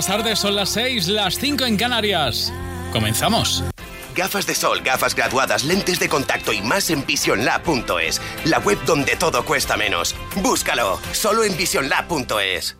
Buenas tardes, son las 6, las 5 en Canarias. Comenzamos. Gafas de sol, gafas graduadas, lentes de contacto y más en visionlab.es, la web donde todo cuesta menos. Búscalo, solo en visionlab.es.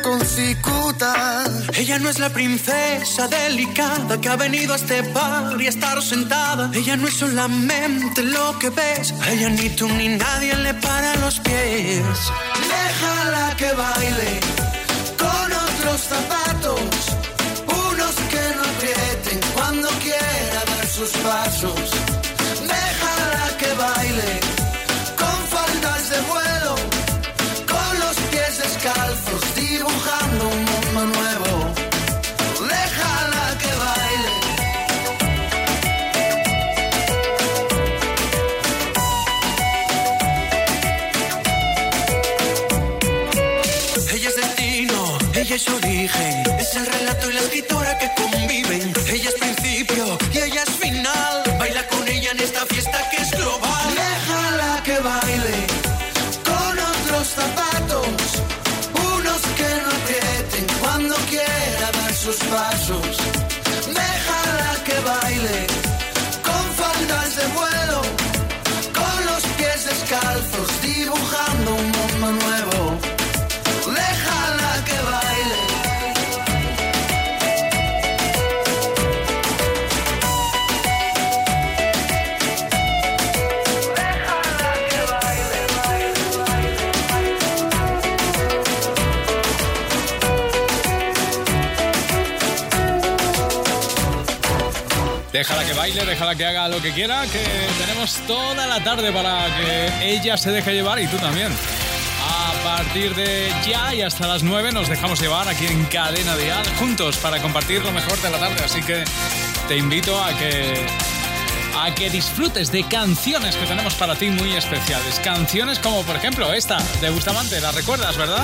Ella no es la princesa delicada que ha venido a este bar y a estar sentada. Ella no es solamente lo que ves. A ella ni tú ni nadie le para los pies. Déjala que baile con otros zapatos. Unos que no aprieten cuando quiera dar sus pasos. Déjala que baile con faldas de vuelo es origen, es el relato y la escritora que conviven. Ella es principio y ella es final. Baila con ella en esta fiesta que es global. Déjala que baile con otros zapatos sus pasos. Déjala que baile con faldas de vuelo, con los pies descalzos, Déjala que baile, déjala que haga lo que quiera, que tenemos toda la tarde para que ella se deje llevar y tú también. A partir de ya y hasta las 9 nos dejamos llevar aquí en Cadena Dial juntos para compartir lo mejor de la tarde. Así que te invito a que a que disfrutes de canciones que tenemos para ti muy especiales. Canciones como por ejemplo esta de Bustamante, ¿la recuerdas, verdad?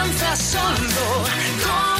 alcanza solo con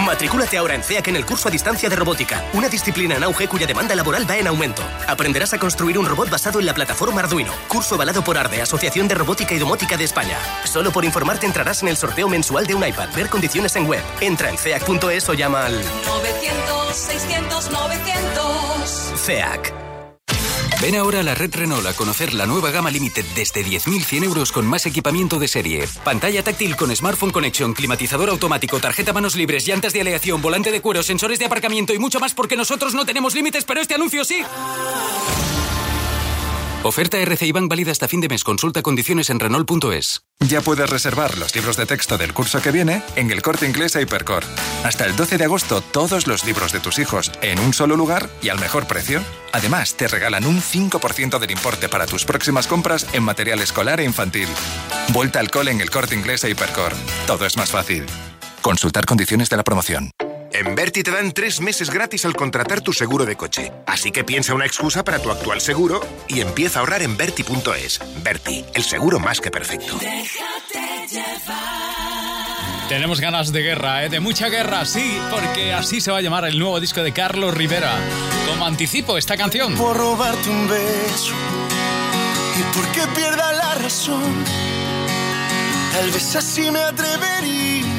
Matricúlate ahora en CEAC en el curso a distancia de robótica, una disciplina en auge cuya demanda laboral va en aumento. Aprenderás a construir un robot basado en la plataforma Arduino. Curso avalado por ARDE, Asociación de Robótica y Domótica de España. Solo por informarte entrarás en el sorteo mensual de un iPad. Ver condiciones en web. Entra en ceac.es o llama al 900, 600, 900. CEAC. Ven ahora a la red Renault a conocer la nueva gama Limited desde 10.100 euros con más equipamiento de serie. Pantalla táctil con Smartphone Connection, climatizador automático, tarjeta manos libres, llantas de aleación, volante de cuero, sensores de aparcamiento y mucho más porque nosotros no tenemos límites, pero este anuncio sí. Oferta RCI Bank válida hasta fin de mes. Consulta condiciones en Renault.es. Ya puedes reservar los libros de texto del curso que viene en el corte inglés Hypercore. Hasta el 12 de agosto, todos los libros de tus hijos en un solo lugar y al mejor precio. Además, te regalan un 5% del importe para tus próximas compras en material escolar e infantil. Vuelta al cole en el corte inglés Hypercore. Todo es más fácil. Consultar condiciones de la promoción. En Berti te dan tres meses gratis al contratar tu seguro de coche. Así que piensa una excusa para tu actual seguro y empieza a ahorrar en Berti.es. Berti, el seguro más que perfecto. Tenemos ganas de guerra, ¿eh? De mucha guerra, sí, porque así se va a llamar el nuevo disco de Carlos Rivera. Como anticipo esta canción. Por robarte un beso y porque pierda la razón. Tal vez así me atrevería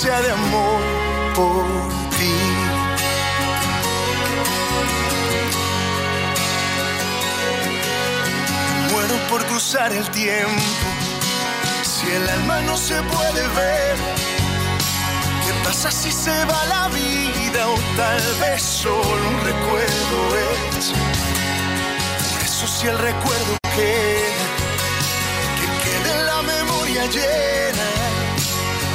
sea de amor por ti. Muero por cruzar el tiempo, si el alma no se puede ver. ¿Qué pasa si se va la vida o tal vez solo un recuerdo es? Por eso si el recuerdo queda, que quede en la memoria llena.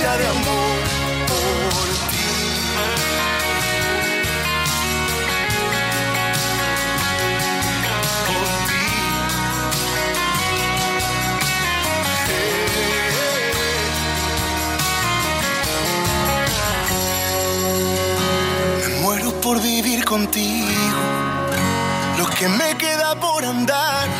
De amor. Por ti. Me muero por vivir contigo, lo que me queda por andar.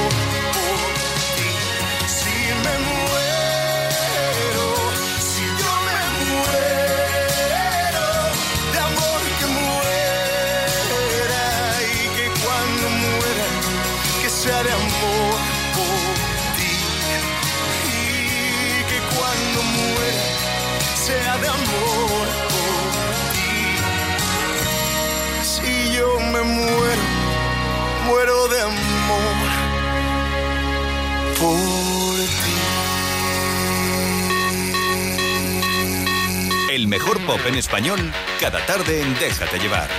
mejor pop en español, cada tarde en Déjate llevar.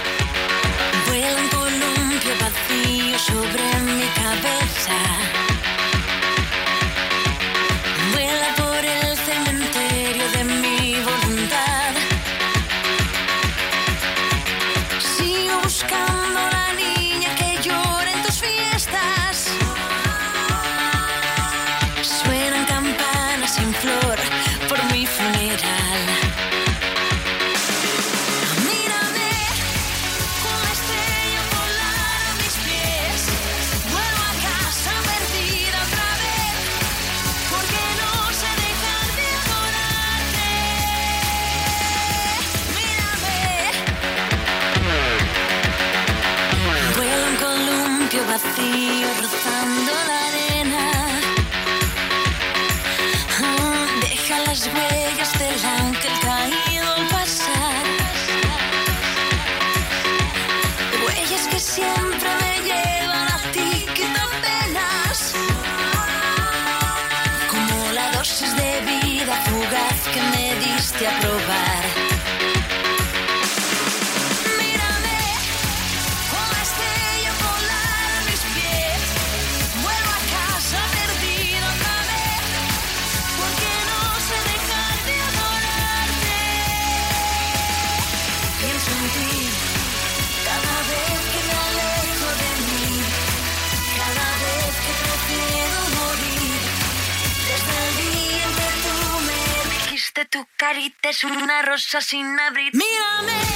Vuela un columpio vacío sobre mi cabeza. Carita es una rosa sin abrir. Mírame.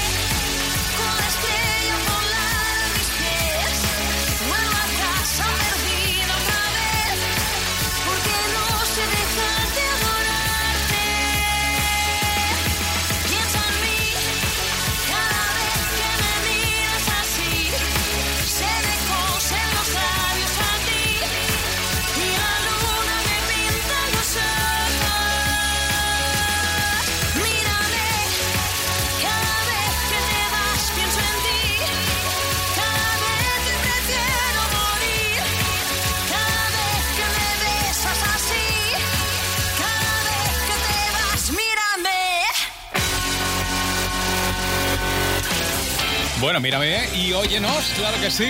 Bueno, mírame y óyenos, claro que sí.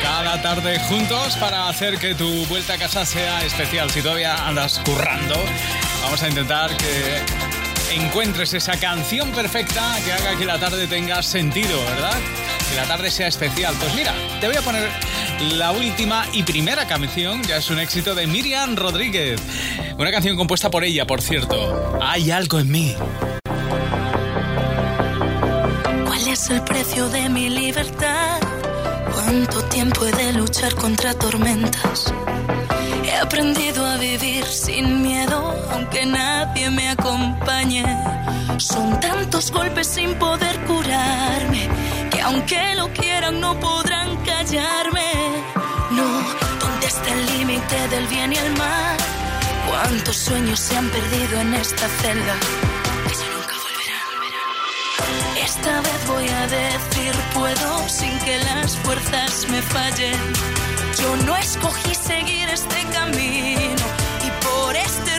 Cada tarde juntos para hacer que tu vuelta a casa sea especial. Si todavía andas currando, vamos a intentar que encuentres esa canción perfecta que haga que la tarde tenga sentido, ¿verdad? Que la tarde sea especial. Pues mira, te voy a poner la última y primera canción, ya es un éxito de Miriam Rodríguez. Una canción compuesta por ella, por cierto. Hay algo en mí. Es el precio de mi libertad? ¿Cuánto tiempo he de luchar contra tormentas? He aprendido a vivir sin miedo, aunque nadie me acompañe. Son tantos golpes sin poder curarme, que aunque lo quieran no podrán callarme. No, donde Desde el límite del bien y el mal, cuántos sueños se han perdido en esta celda. Que ya nunca volverán. Esta vez voy a decir puedo sin que las fuerzas me fallen. Yo no escogí seguir este camino y por este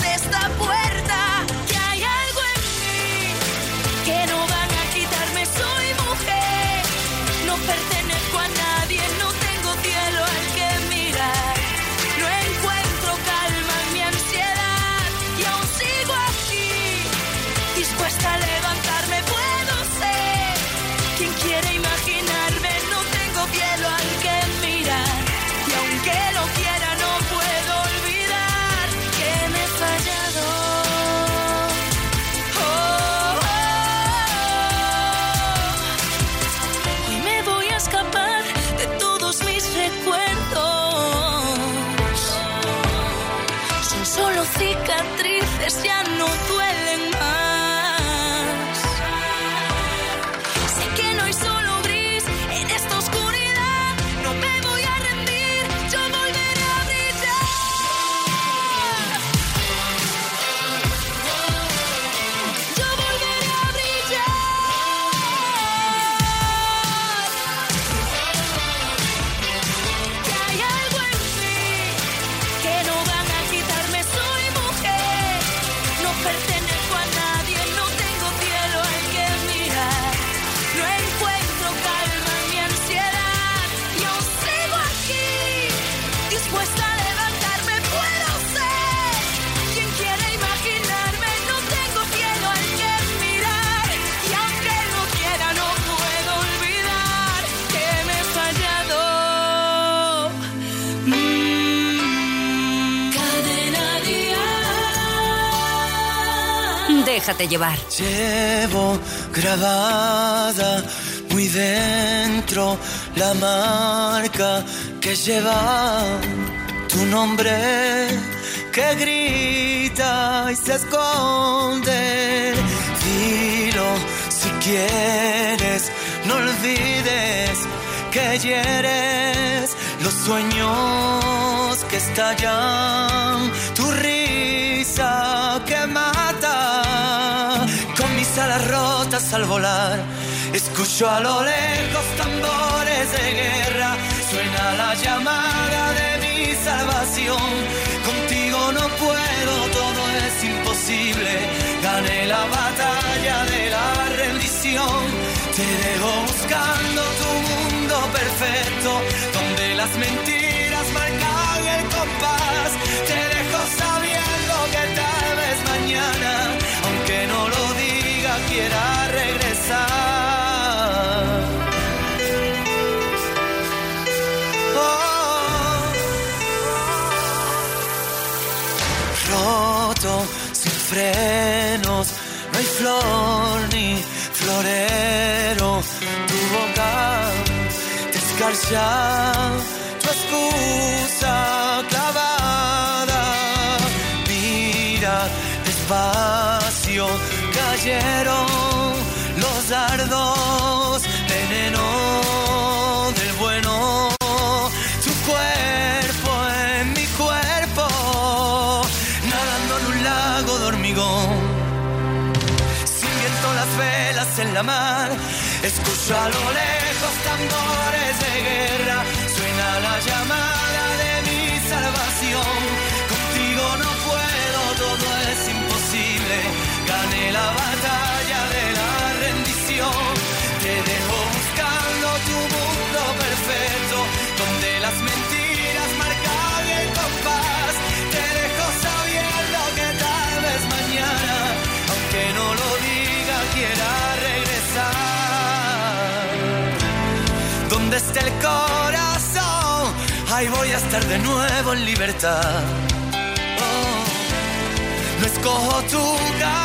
Déjate llevar. Llevo grabada muy dentro la marca que lleva tu nombre que grita y se esconde. Dilo si quieres, no olvides que hieres los sueños que estallan, tu risa que mata, con mis alas rotas al volar, escucho a lo lejos tambores de guerra, suena la llamada de mi salvación, contigo no puedo, todo es imposible, gané la batalla de la rendición, te dejo buscando tu mundo perfecto, donde las mentiras marcan el compás, te dejo sabiendo que tal vez mañana, aunque no lo diga, quiera regresar. Oh. Roto, sin frenos, no hay flor ni florero, tu boca te escarcha, tu excusa clavada. Mira despacio, cayeron los dardos, veneno del bueno. Tu cuerpo en mi cuerpo, nadando en un lago de hormigón sin viento las velas en la mar. Escucho a lo lejos tambores de guerra, suena la llamada de mi salvación. Esté el corazón, ahí voy a estar de nuevo en libertad. Oh, no escojo tu camino,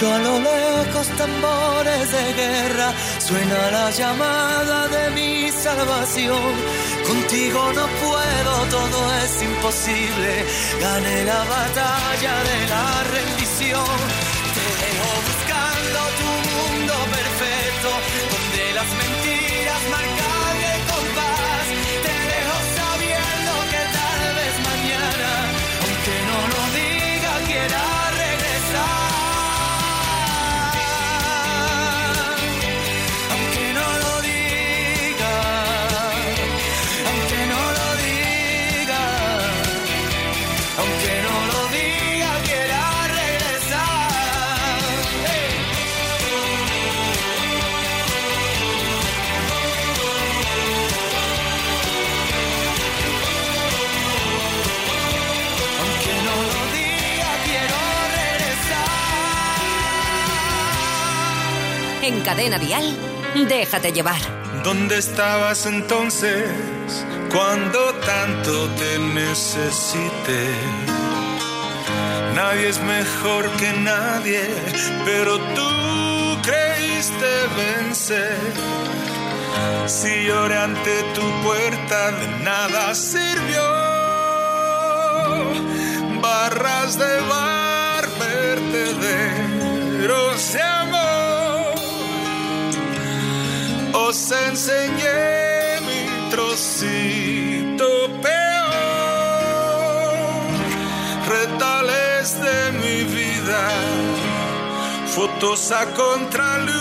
Escucho a lo lejos tambores de guerra, suena la llamada de mi salvación. Contigo no puedo, todo es imposible. Gané la batalla de la rendición. En Cadena Dial, déjate llevar. ¿Dónde estabas entonces cuando tanto te necesité? Nadie es mejor que nadie, pero tú creíste vencer. Si lloré ante tu puerta, de nada sirvió. Barras de bar, vertederos enseñé mi trocito peor, retales de mi vida, fotos a contraluz.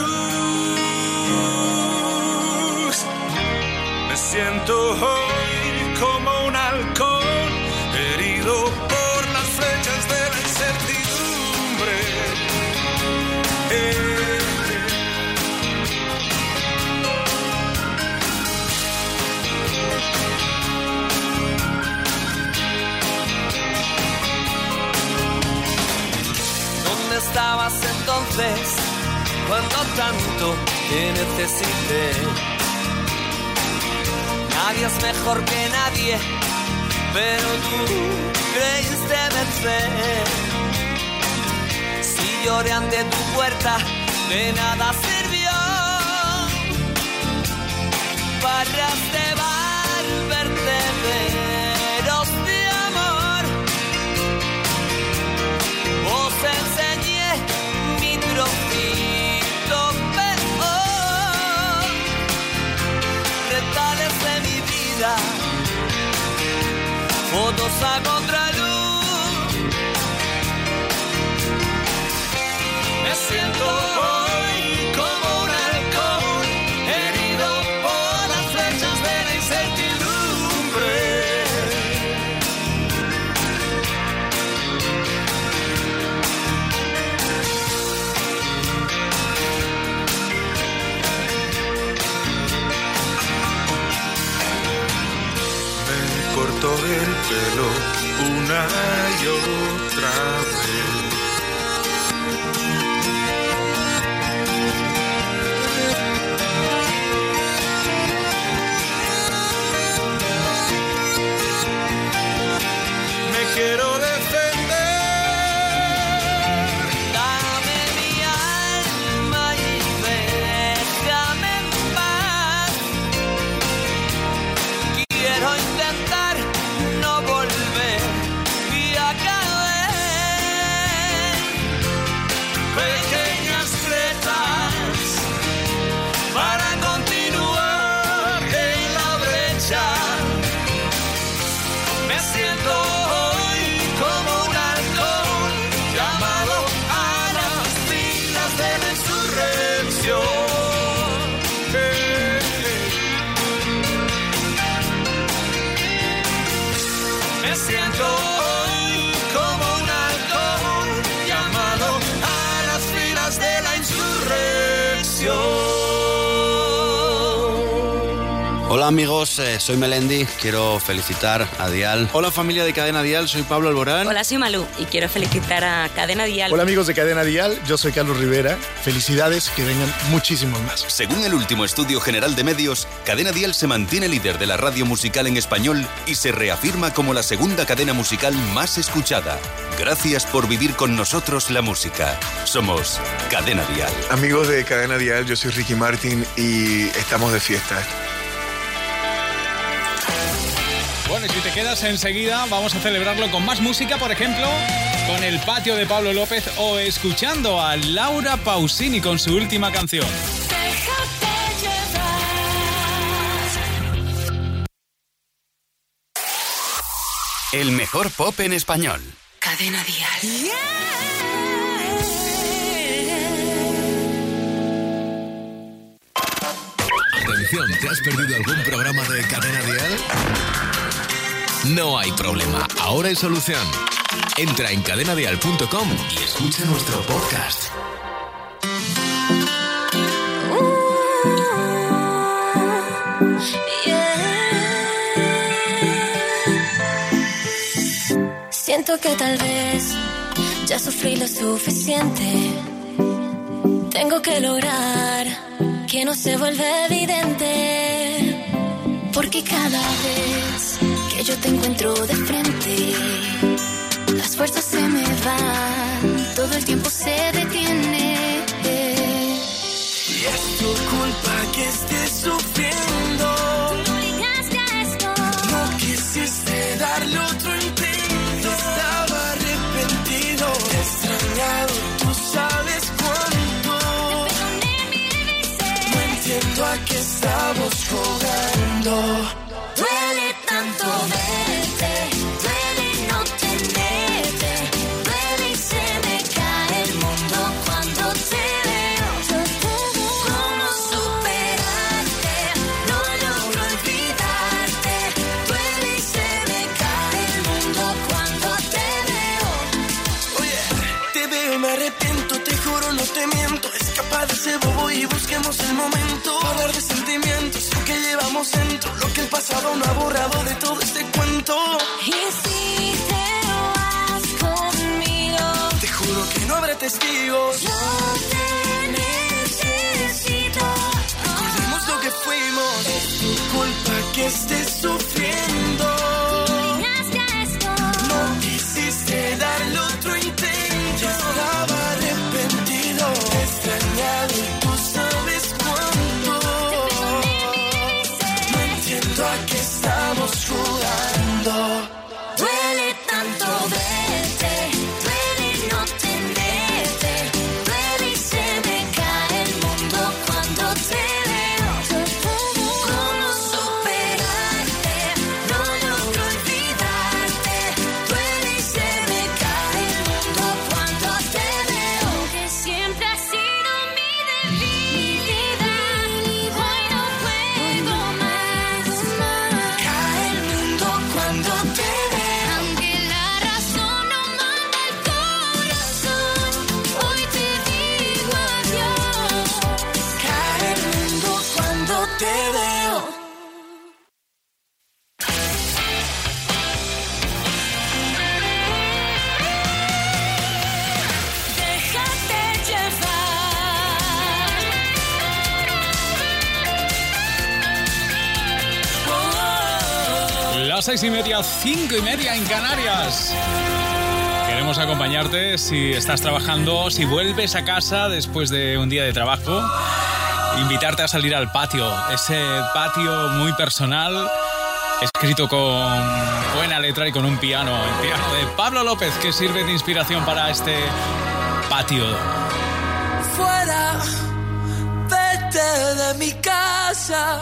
Me siento estabas entonces cuando tanto te necesité? Nadie es mejor que nadie, pero tú creíste vencer. Si lloré ante tu puerta, de nada sirvió. Barras de bar, vida, fotos a el pelo una y otra vez. Amigos, eh, soy Melendi, quiero felicitar a Dial. Hola familia de Cadena Dial, soy Pablo Alborán. Hola, soy Malú y quiero felicitar a Cadena Dial. Hola amigos de Cadena Dial, yo soy Carlos Rivera. Felicidades, que vengan muchísimos más. Según el último estudio general de medios, Cadena Dial se mantiene líder de la radio musical en español y se reafirma como la segunda cadena musical más escuchada. Gracias por vivir con nosotros la música. Somos Cadena Dial. Amigos de Cadena Dial, yo soy Ricky Martin y estamos de fiesta. Bueno, y si te quedas enseguida, vamos a celebrarlo con más música, por ejemplo, con el patio de Pablo López o escuchando a Laura Pausini con su última canción. El mejor pop en español. Cadena Dial. Atención, ¿te has perdido algún programa de Cadena Dial? No hay problema, ahora hay solución. Entra en cadenadial.com y escucha nuestro podcast. Siento que tal vez ya sufrí lo suficiente. Tengo que lograr que no se vuelva evidente. Porque cada vez que yo te encuentro de frente, las fuerzas se me van, todo el tiempo se detiene. Y es tu culpa que estés sufriendo. No digas ya esto. No quisiste darle otro intento. Estaba arrepentido, extrañado, tú sabes cuánto. No entiendo a qué estamos jugando. Juro, no te miento. Escapa de ese bobo y busquemos el momento. Hablar de sentimientos, lo que llevamos dentro, lo que el pasado no ha borrado de todo este cuento. Y si te vas conmigo, Te juro que no habrá testigos. yo te necesito. Recordemos lo que fuimos. Es tu culpa que estés sufriendo. Seis y media, cinco y media en Canarias. Queremos acompañarte si estás trabajando, si vuelves a casa después de un día de trabajo. Invitarte a salir al patio, ese patio muy personal, escrito con buena letra y con un piano, el piano de Pablo López, que sirve de inspiración para este patio. Fuera, vete de mi casa.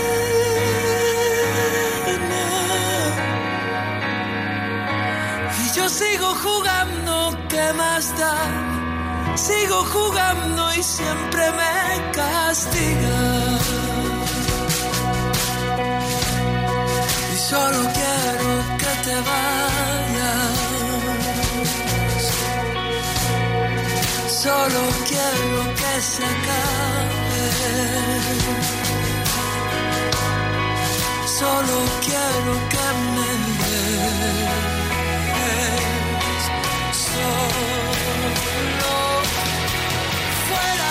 sigo jugando, ¿qué más da? Sigo jugando y siempre me castiga. Y solo quiero que te vayas. Solo quiero que se acabe. Solo quiero que me des no fuera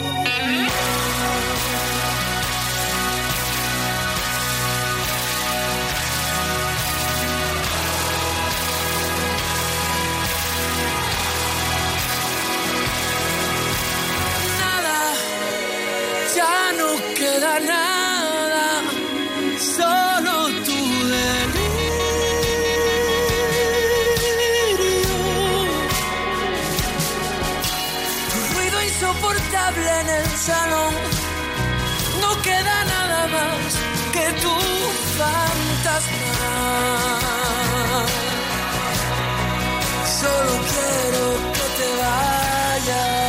salón no queda nada más que tu fantasma. Solo quiero que te vayas.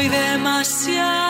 soy demasiado.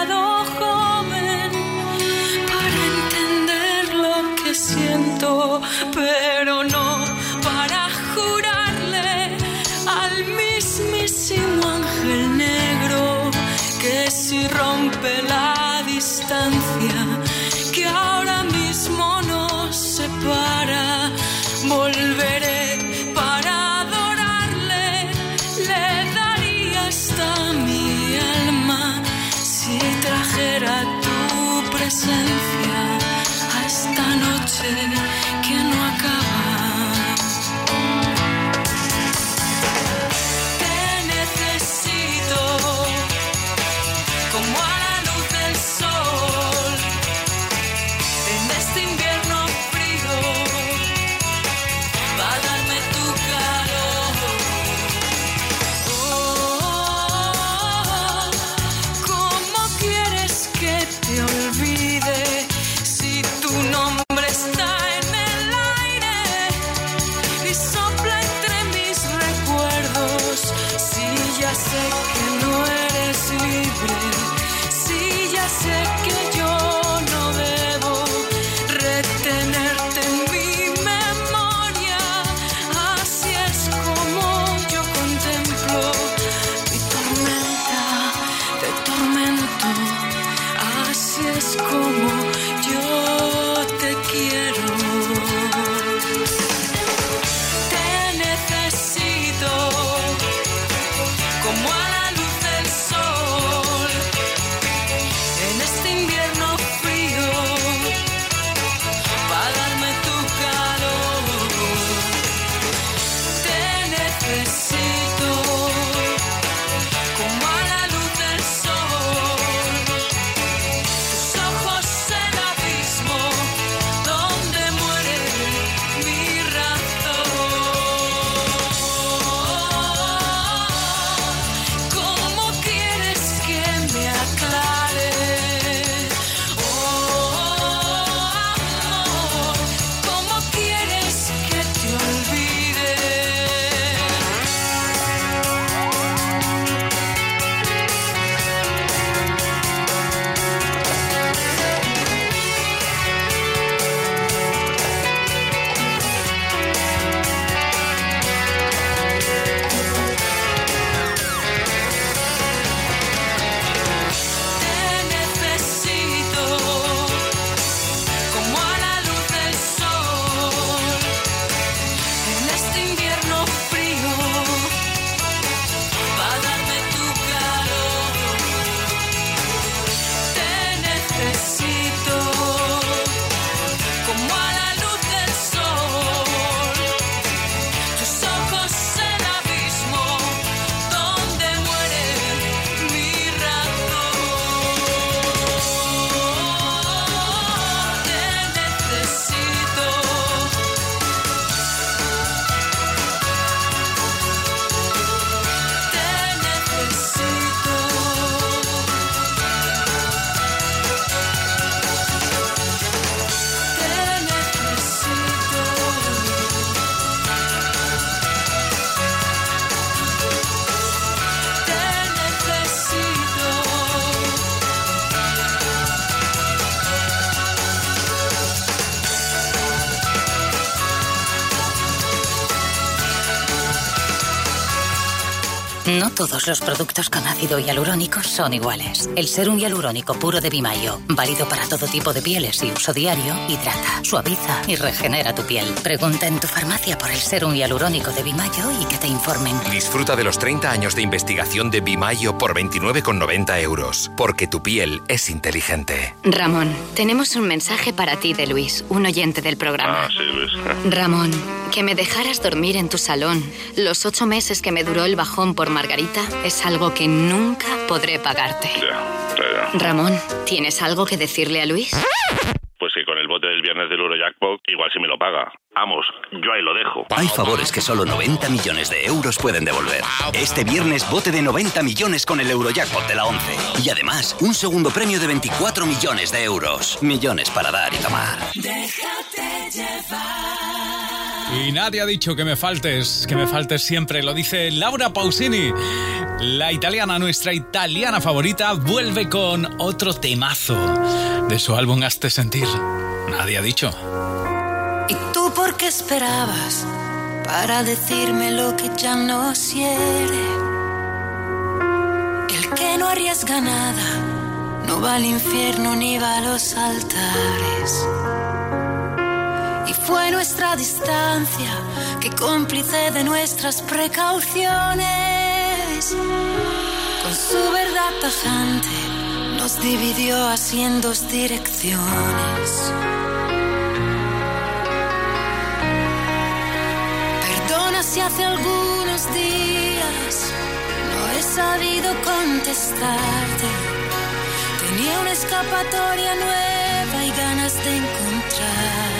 Todos los productos con ácido hialurónico son iguales. El serum hialurónico puro de Bimayo, válido para todo tipo de pieles y uso diario, hidrata, suaviza y regenera tu piel. Pregunta en tu farmacia por el serum hialurónico de Bimayo y que te informen. Disfruta de los 30 años de investigación de Bimayo por 29,90 euros. Porque tu piel es inteligente. Ramón, tenemos un mensaje para ti de Luis, un oyente del programa. Ah, sí, Luis. Ramón, que me dejaras dormir en tu salón los ocho meses que me duró el bajón por Margarita es algo que nunca podré pagarte. Ya, ya, ya. Ramón, ¿tienes algo que decirle a Luis? Pues que con el bote del viernes del Eurojackpot igual si me lo paga. Vamos, yo ahí lo dejo. Hay favores que solo 90 millones de euros pueden devolver. Este viernes bote de 90 millones con el Eurojackpot de la 11. Y además, un segundo premio de 24 millones de euros. Millones para dar y tomar. Déjate llevar. Y nadie ha dicho que me faltes, que me faltes siempre. Lo dice Laura Pausini. La italiana, nuestra italiana favorita, vuelve con otro temazo de su álbum Hazte Sentir. Nadie ha dicho. ¿Y tú por qué esperabas para decirme lo que ya no quiere? El que no arriesga nada no va al infierno ni va a los altares. Y fue nuestra distancia que cómplice de nuestras precauciones. Con su verdad tajante nos dividió así en dos direcciones. Perdona si hace algunos días no he sabido contestarte. Tenía una escapatoria nueva y ganas de encontrarme.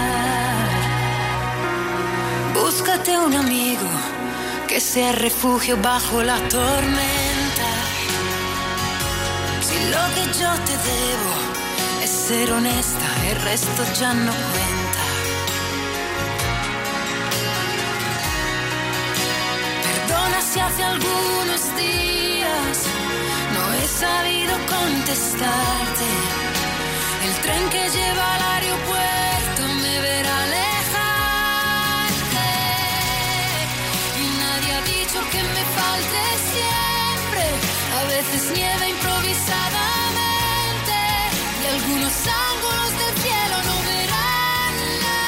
Búscate un amigo que sea refugio bajo la tormenta. Si lo que yo te debo es ser honesta, el resto ya no cuenta. Perdona si hace algunos días no he sabido contestarte. El tren que lleva al aeropuerto falte siempre. A veces nieva improvisadamente. Y algunos ángulos del cielo no verán la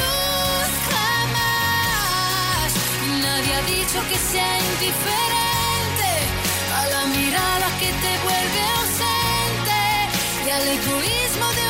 luz jamás. Nadie ha dicho que sea indiferente a la mirada que te vuelve ausente y al egoísmo de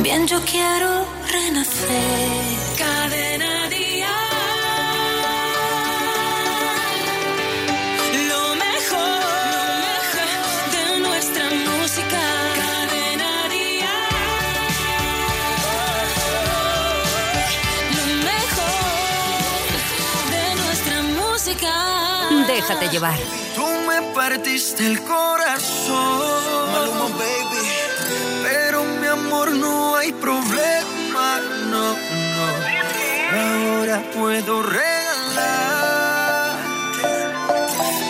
También yo quiero renacer. Cadena Lo mejor, de nuestra música. Cadena Lo mejor de nuestra música. Déjate llevar. Tú me partiste el corazón. Puedo regalar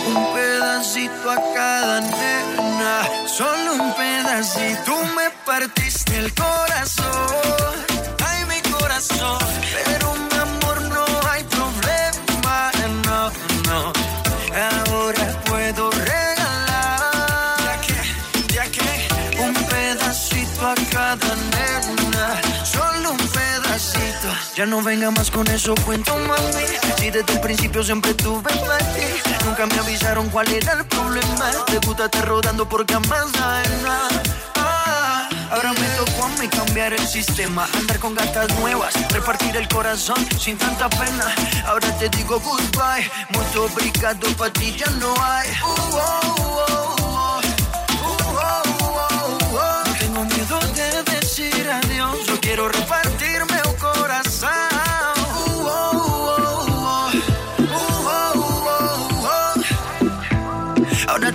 un pedacito a cada nena. Solo un pedacito. Tú me partiste el corazón. Ya no venga más con eso, cuento mami. Si desde el principio siempre tuve ti. Nunca me avisaron cuál era el problema. Te gusta estar rodando hay nada. Ah, Ahora me tocó a mí cambiar el sistema, andar con gatas nuevas, repartir el corazón sin tanta pena. Ahora te digo goodbye, mucho obrigado para ti ya no hay. Uh, oh, oh, oh. Oh, oh. No tengo miedo de decir adiós, yo quiero repartirme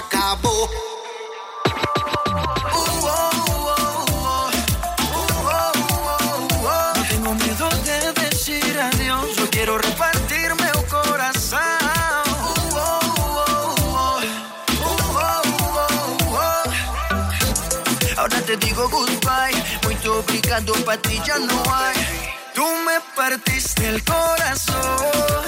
acabou. No tengo miedo de decir adiós, yo quiero repartirme un corazón. Ahora te digo goodbye, muito obrigado pa ti ya no hay. Tú me partiste el corazón,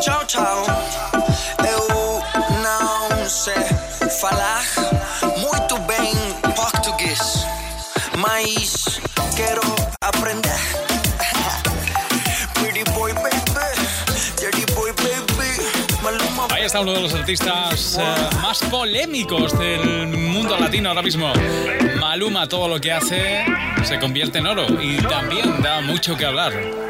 Tchau, tchau. Eu não sei falar muito bem português, mas quero aprender. Pretty boy, baby, dirty boy, baby. Maluma, Ahí está uno de los artistas eh, más polémicos del mundo latino ahora mismo. Maluma, todo lo que hace se convierte en oro y también da mucho que hablar.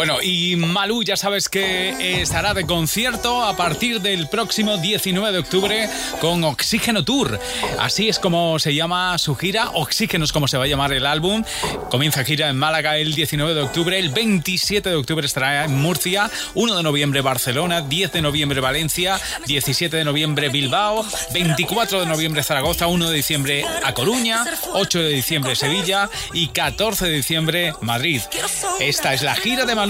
Bueno, y Malú ya sabes que estará de concierto a partir del próximo 19 de octubre con Oxígeno Tour. Así es como se llama su gira, Oxígeno es como se va a llamar el álbum. Comienza gira en Málaga el 19 de octubre, el 27 de octubre estará en Murcia, 1 de noviembre Barcelona, 10 de noviembre Valencia, 17 de noviembre Bilbao, 24 de noviembre Zaragoza, 1 de diciembre a Coruña, 8 de diciembre Sevilla y 14 de diciembre Madrid. Esta es la gira de Malú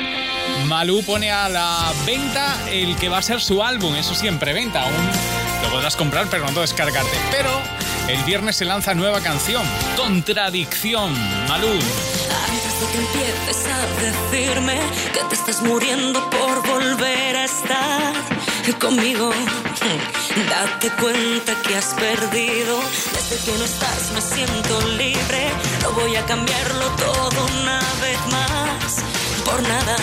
Malú pone a la venta el que va a ser su álbum, eso siempre venta, aún lo podrás comprar pero no descargarte. Pero el viernes se lanza nueva canción, Contradicción, Malú. Antes de que empieces a decirme que te estás muriendo por volver a estar conmigo, date cuenta que has perdido. Desde que no estás me siento libre. No voy a cambiarlo todo una vez más. Por nada,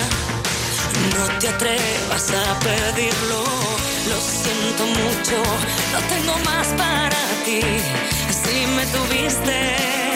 no te atrevas a pedirlo. Lo siento mucho, no tengo más para ti. Si me tuviste,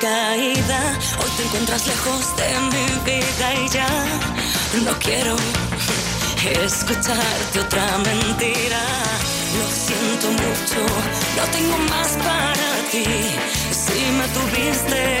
caída. Hoy te encuentras lejos de mi vida y ya no quiero escucharte otra mentira. Lo siento mucho, no tengo más para ti. Si me tuviste,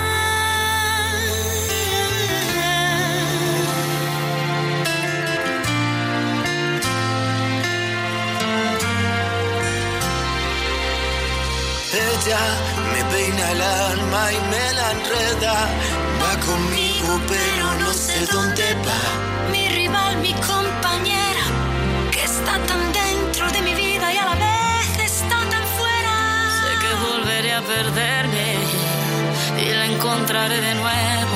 Ella me peina el alma y me la enreda. Va conmigo, pero no sé dónde va. Mi rival, mi compañera, que está tan dentro de mi vida y a la vez está tan fuera. Sé que volveré a perderme y la encontraré de nuevo,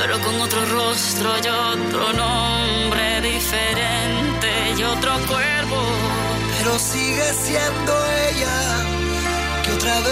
pero con otro rostro y otro nombre diferente y otro cuerpo. Pero sigue siendo ella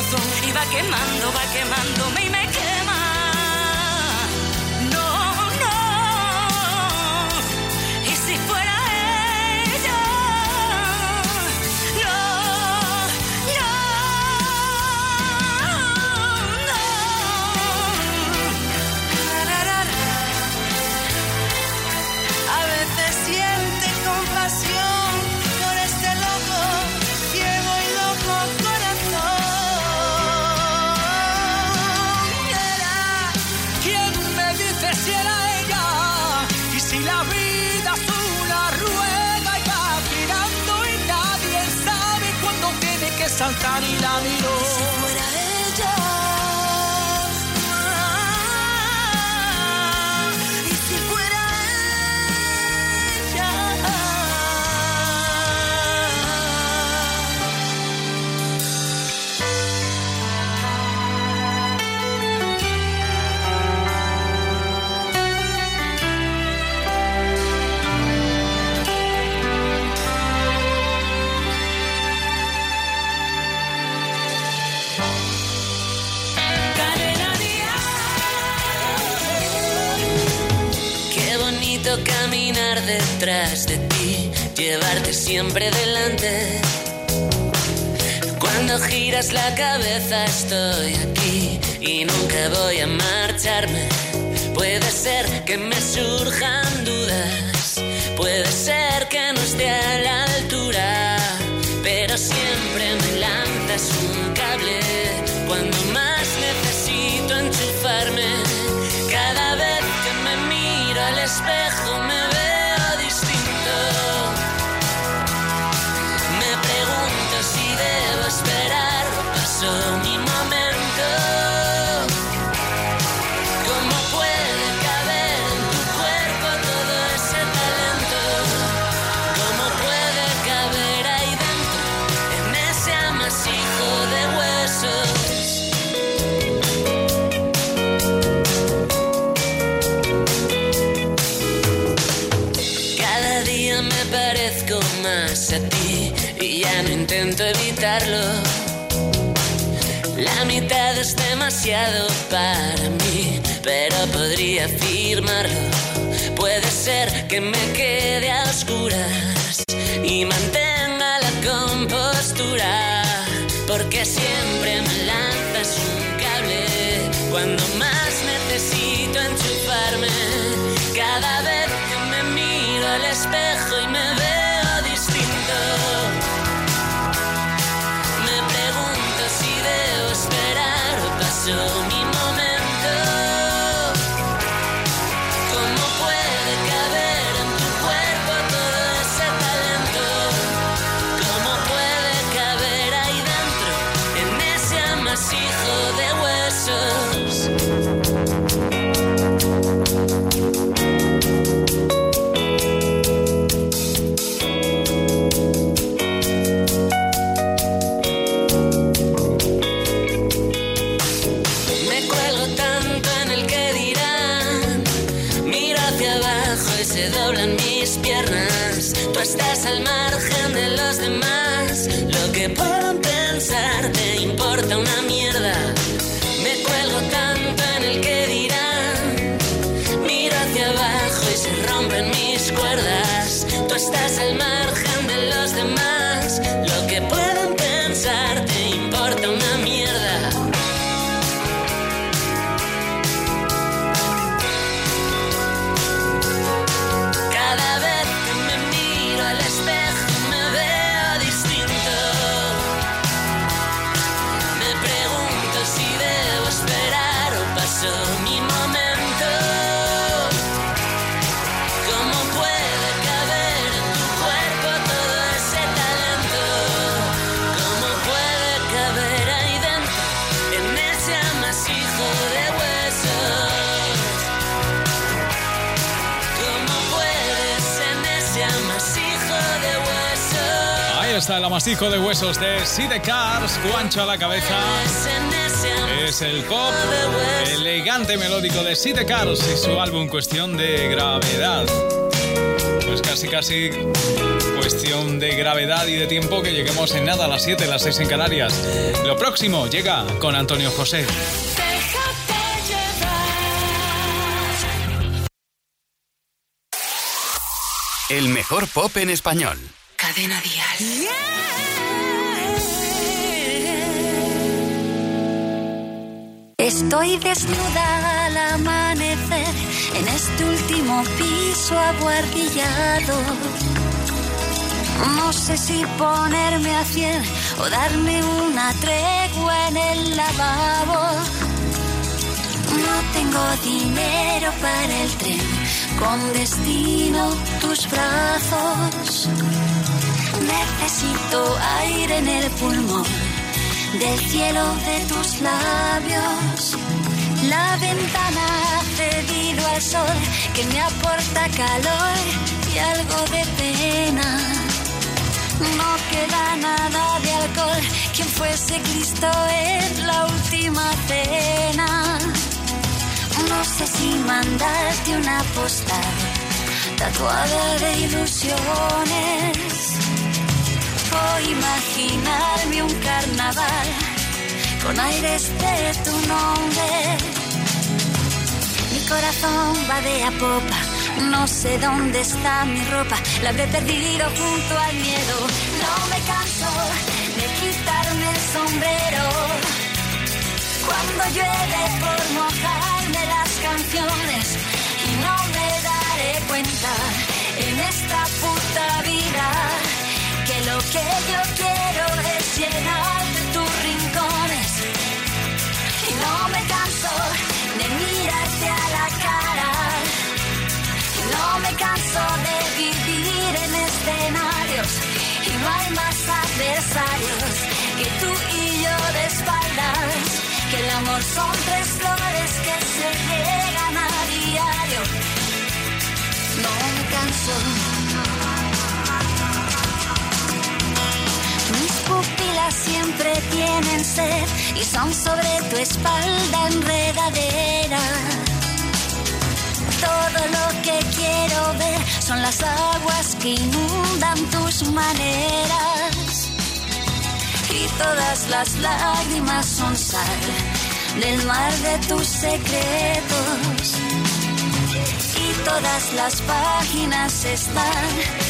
y va quemando, va quemándome y me delante. Cuando giras la cabeza estoy aquí y nunca voy a marcharme. Puede ser que me surjan para mí, pero podría afirmarlo. Puede ser que me quede a oscuras y mantenga la compostura, porque siempre me lanzas un cable cuando más necesito enchufarme. Cada vez que me miro al espejo el amasijo de huesos de Sidecars, Guancho a la cabeza. Es el pop elegante melódico de Sidecars y su álbum Cuestión de Gravedad. Pues casi casi cuestión de gravedad y de tiempo que lleguemos en nada a las 7, las 6 en Canarias. Lo próximo llega con Antonio José. El mejor pop en español. Cadena Dial. Estoy desnuda al amanecer en este último piso aguardillado. No sé si ponerme a cien o darme una tregua en el lavabo. No tengo dinero para el tren, con destino tus brazos. Necesito aire en el pulmón del cielo de tus labios. La ventana ha cedido al sol que me aporta calor y algo de pena. No queda nada de alcohol, quien fuese Cristo en la última cena. No sé si mandarte una postal tatuada de ilusiones imaginarme un carnaval con aires de tu nombre. Mi corazón va de a popa, no sé dónde está mi ropa, la habré perdido junto al miedo. No me canso de quitarme el sombrero. Cuando llueve por mojarme las canciones y no me daré cuenta en esta puta que yo quiero es llenar tus rincones. Y no me canso de mirarte a la cara. No me canso de vivir en escenarios. Y no hay más adversarios que tú y yo de espaldas. Que el amor son tres flores que se llegan a diario. No me canso siempre tienen sed y son sobre tu espalda enredadera. Todo lo que quiero ver son las aguas que inundan tus maneras. Y todas las lágrimas son sal del mar de tus secretos. Y todas las páginas están